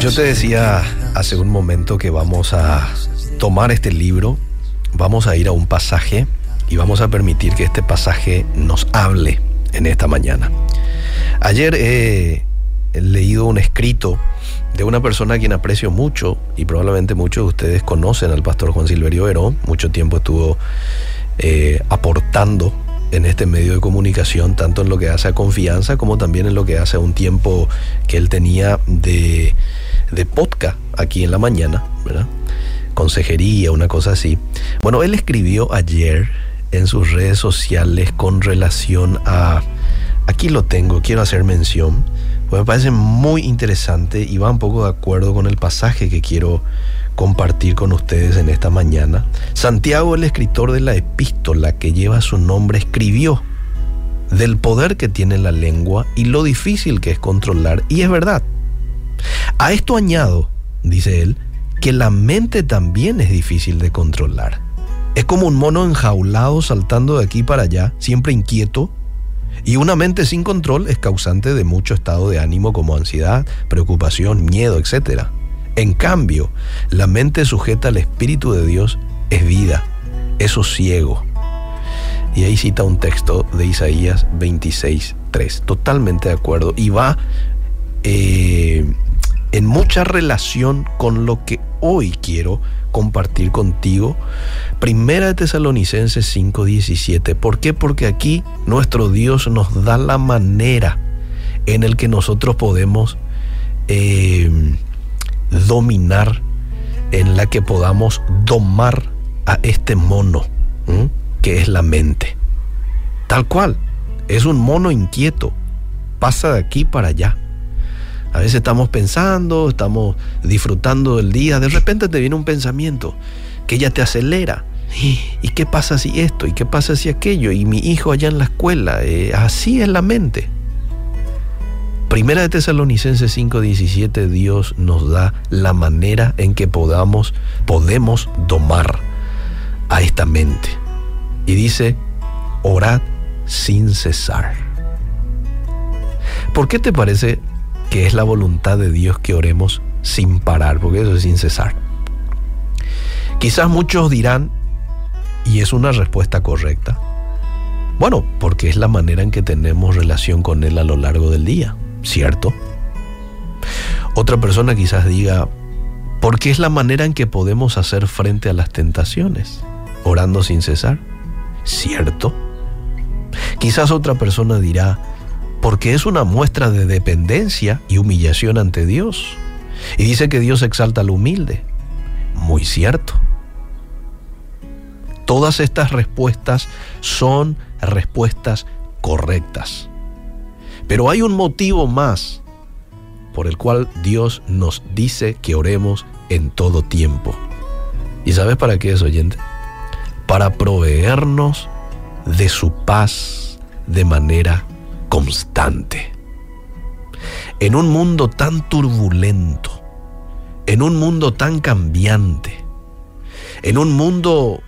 Yo te decía hace un momento que vamos a tomar este libro, vamos a ir a un pasaje y vamos a permitir que este pasaje nos hable en esta mañana. Ayer he leído un escrito de una persona a quien aprecio mucho y probablemente muchos de ustedes conocen al pastor Juan Silverio Verón. Mucho tiempo estuvo eh, aportando en este medio de comunicación, tanto en lo que hace a confianza como también en lo que hace a un tiempo que él tenía de, de podcast aquí en la mañana, ¿verdad? Consejería, una cosa así. Bueno, él escribió ayer en sus redes sociales con relación a, aquí lo tengo, quiero hacer mención, pues me parece muy interesante y va un poco de acuerdo con el pasaje que quiero compartir con ustedes en esta mañana. Santiago, el escritor de la epístola que lleva su nombre, escribió del poder que tiene la lengua y lo difícil que es controlar, y es verdad. A esto añado, dice él, que la mente también es difícil de controlar. Es como un mono enjaulado saltando de aquí para allá, siempre inquieto, y una mente sin control es causante de mucho estado de ánimo como ansiedad, preocupación, miedo, etc. En cambio, la mente sujeta al Espíritu de Dios es vida, es sosiego. Y ahí cita un texto de Isaías 26, 3. Totalmente de acuerdo. Y va eh, en mucha relación con lo que hoy quiero compartir contigo. Primera de Tesalonicenses 5:17. ¿Por qué? Porque aquí nuestro Dios nos da la manera en el que nosotros podemos eh, dominar, en la que podamos domar a este mono, que es la mente. Tal cual, es un mono inquieto, pasa de aquí para allá. A veces estamos pensando, estamos disfrutando del día, de repente te viene un pensamiento que ya te acelera. ¿Y qué pasa si esto? ¿Y qué pasa si aquello? Y mi hijo allá en la escuela. Eh, así es la mente. Primera de Tesalonicenses 5:17 Dios nos da la manera en que podamos podemos domar a esta mente. Y dice, orad sin cesar. ¿Por qué te parece que es la voluntad de Dios que oremos sin parar? Porque eso es sin cesar. Quizás muchos dirán, y es una respuesta correcta, bueno, porque es la manera en que tenemos relación con Él a lo largo del día. ¿Cierto? Otra persona quizás diga, porque es la manera en que podemos hacer frente a las tentaciones, orando sin cesar, ¿cierto? Quizás otra persona dirá, porque es una muestra de dependencia y humillación ante Dios. Y dice que Dios exalta al humilde. Muy cierto. Todas estas respuestas son respuestas correctas. Pero hay un motivo más por el cual Dios nos dice que oremos en todo tiempo. ¿Y sabes para qué es, oyente? Para proveernos de su paz de manera constante. En un mundo tan turbulento, en un mundo tan cambiante, en un mundo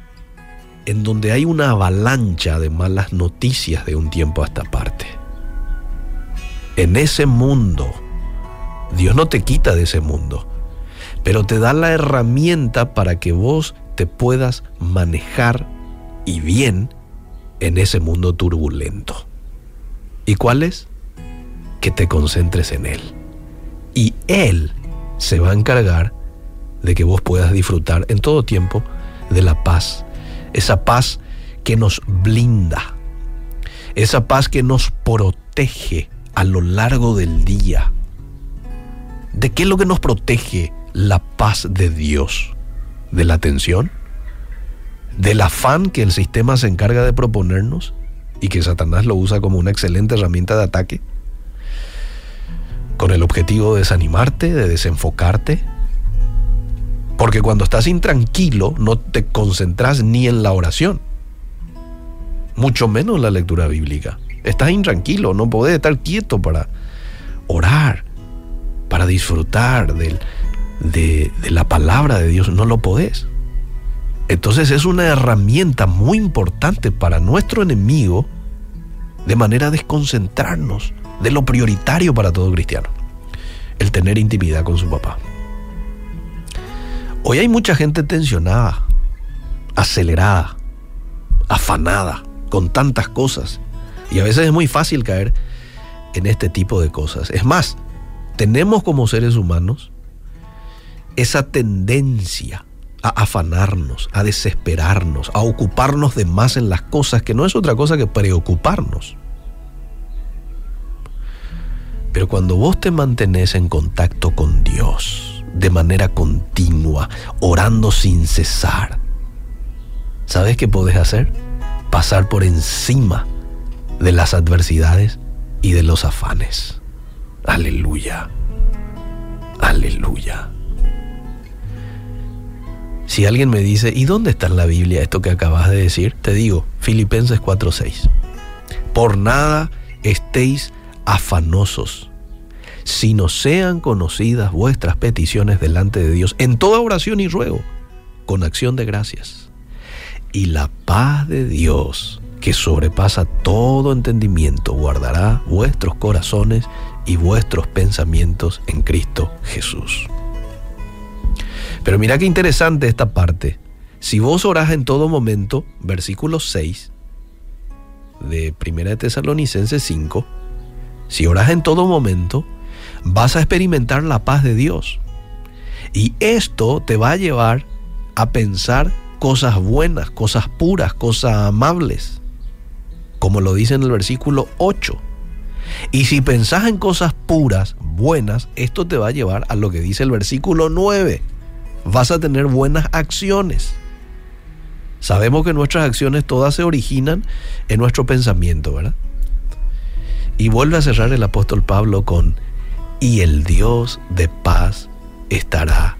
en donde hay una avalancha de malas noticias de un tiempo a esta parte en ese mundo. Dios no te quita de ese mundo, pero te da la herramienta para que vos te puedas manejar y bien en ese mundo turbulento. ¿Y cuál es? Que te concentres en Él. Y Él se va a encargar de que vos puedas disfrutar en todo tiempo de la paz. Esa paz que nos blinda. Esa paz que nos protege a lo largo del día. ¿De qué es lo que nos protege la paz de Dios? ¿De la tensión? ¿Del afán que el sistema se encarga de proponernos y que Satanás lo usa como una excelente herramienta de ataque? Con el objetivo de desanimarte, de desenfocarte. Porque cuando estás intranquilo no te concentras ni en la oración, mucho menos en la lectura bíblica. Estás intranquilo, no podés estar quieto para orar, para disfrutar de, de la palabra de Dios, no lo podés. Entonces es una herramienta muy importante para nuestro enemigo de manera a desconcentrarnos de lo prioritario para todo cristiano. el tener intimidad con su papá. Hoy hay mucha gente tensionada, acelerada, afanada, con tantas cosas. Y a veces es muy fácil caer en este tipo de cosas. Es más, tenemos como seres humanos esa tendencia a afanarnos, a desesperarnos, a ocuparnos de más en las cosas, que no es otra cosa que preocuparnos. Pero cuando vos te mantenés en contacto con Dios de manera continua, orando sin cesar, ¿sabes qué podés hacer? Pasar por encima de las adversidades y de los afanes. Aleluya. Aleluya. Si alguien me dice, ¿y dónde está en la Biblia esto que acabas de decir? Te digo, Filipenses 4:6. Por nada estéis afanosos, sino sean conocidas vuestras peticiones delante de Dios en toda oración y ruego, con acción de gracias. Y la paz de Dios, que sobrepasa todo entendimiento, guardará vuestros corazones y vuestros pensamientos en Cristo Jesús. Pero mira qué interesante esta parte. Si vos orás en todo momento, versículo 6 de 1 de Tesalonicenses 5, si oras en todo momento, vas a experimentar la paz de Dios. Y esto te va a llevar a pensar cosas buenas, cosas puras, cosas amables, como lo dice en el versículo 8. Y si pensás en cosas puras, buenas, esto te va a llevar a lo que dice el versículo 9. Vas a tener buenas acciones. Sabemos que nuestras acciones todas se originan en nuestro pensamiento, ¿verdad? Y vuelve a cerrar el apóstol Pablo con, y el Dios de paz estará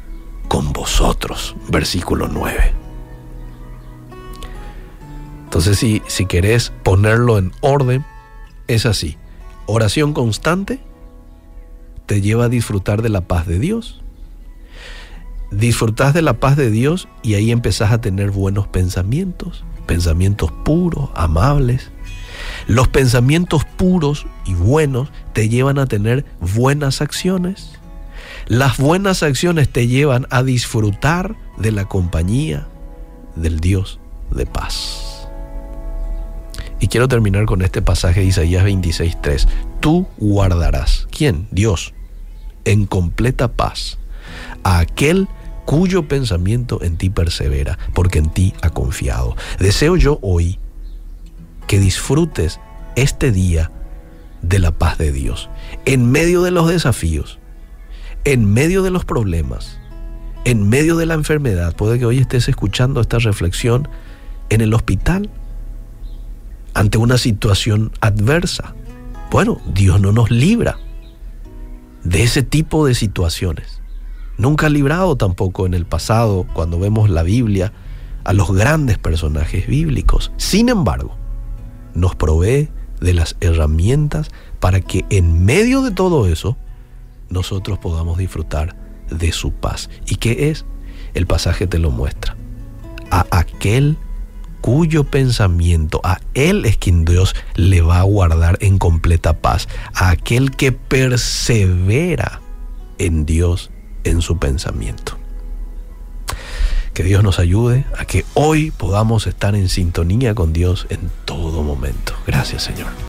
con vosotros, versículo 9. Entonces, si, si querés ponerlo en orden, es así. Oración constante te lleva a disfrutar de la paz de Dios. Disfrutás de la paz de Dios y ahí empezás a tener buenos pensamientos, pensamientos puros, amables. Los pensamientos puros y buenos te llevan a tener buenas acciones. Las buenas acciones te llevan a disfrutar de la compañía del Dios de paz. Y quiero terminar con este pasaje de Isaías 26:3. Tú guardarás, ¿quién? Dios, en completa paz a aquel cuyo pensamiento en ti persevera, porque en ti ha confiado. Deseo yo hoy que disfrutes este día de la paz de Dios, en medio de los desafíos, en medio de los problemas, en medio de la enfermedad. Puede que hoy estés escuchando esta reflexión en el hospital ante una situación adversa. Bueno, Dios no nos libra de ese tipo de situaciones. Nunca ha librado tampoco en el pasado, cuando vemos la Biblia, a los grandes personajes bíblicos. Sin embargo, nos provee de las herramientas para que en medio de todo eso nosotros podamos disfrutar de su paz. ¿Y qué es? El pasaje te lo muestra. A aquel cuyo pensamiento, a Él es quien Dios le va a guardar en completa paz, a aquel que persevera en Dios, en su pensamiento. Que Dios nos ayude a que hoy podamos estar en sintonía con Dios en todo momento. Gracias Señor.